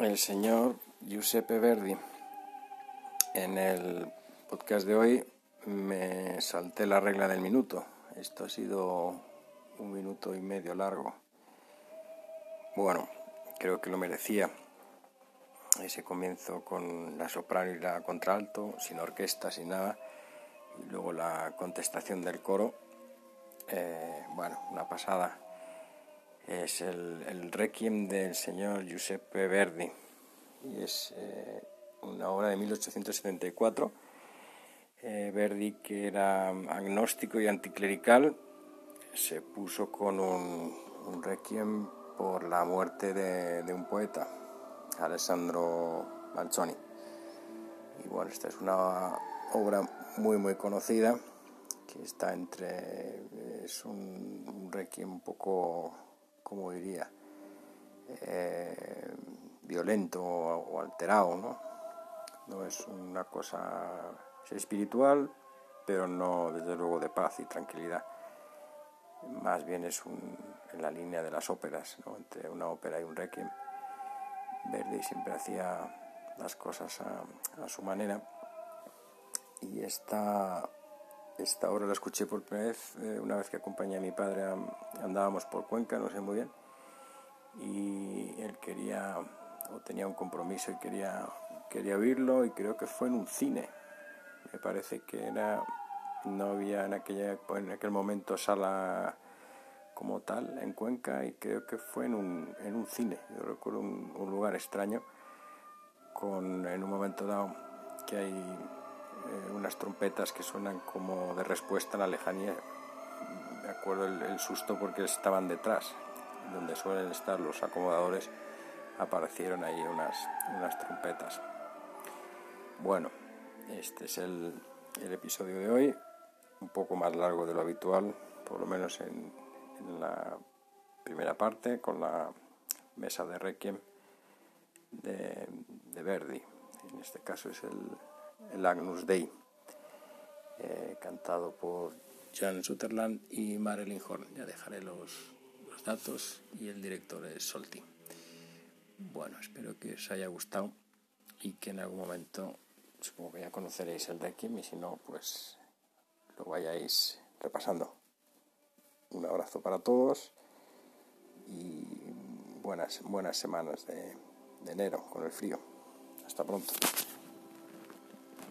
el señor Giuseppe Verdi. En el podcast de hoy me salté la regla del minuto. Esto ha sido un minuto y medio largo. Bueno, creo que lo merecía. Ese comienzo con la soprano y la contralto, sin orquesta, sin nada. Y luego la contestación del coro. Eh, bueno, una pasada es el, Requiem del señor Giuseppe Verdi y es eh, una obra de 1874. Eh, Verdi, que era agnóstico y anticlerical, se puso con un, requiem por la muerte de, de, un poeta, Alessandro Manzoni. Y bueno, esta es una obra muy muy conocida que está entre es un, un requiem un poco como diría, eh, violento o alterado, ¿no? No es una cosa espiritual, pero no desde luego de paz y tranquilidad. Más bien es en la línea de las óperas, entre una ópera y un requiem. Verdi siempre hacía las cosas a, su manera. Y esta, esta obra la escuché por primera vez eh, una vez que acompañé a mi padre, andábamos por Cuenca, no sé muy bien, y él quería, o tenía un compromiso y quería, quería oírlo, y creo que fue en un cine. Me parece que era, no había en, aquella, en aquel momento sala como tal en Cuenca, y creo que fue en un, en un cine. Yo recuerdo un, un lugar extraño, con en un momento dado que hay eh, unas trompetas que suenan como de respuesta a la lejanía. Me acuerdo el, susto porque estaban detrás, donde suelen estar los acomodadores, aparecieron ahí unas, unas trompetas. Bueno, este es el, el, episodio de hoy, un poco más largo de lo habitual, por lo menos en, en la primera parte, con la mesa de Requiem de, de Verdi. En este caso es el, el Agnus Dei, eh, cantado por Jan Sutherland y Marilyn Horn. Ya dejaré los, datos y el director es Solti. Bueno, espero que os haya gustado y que en algún momento, supongo que ya conoceréis el Requiem y si no, pues lo vayáis repasando. Un abrazo para todos y buenas, buenas semanas de enero con el frío. Hasta pronto.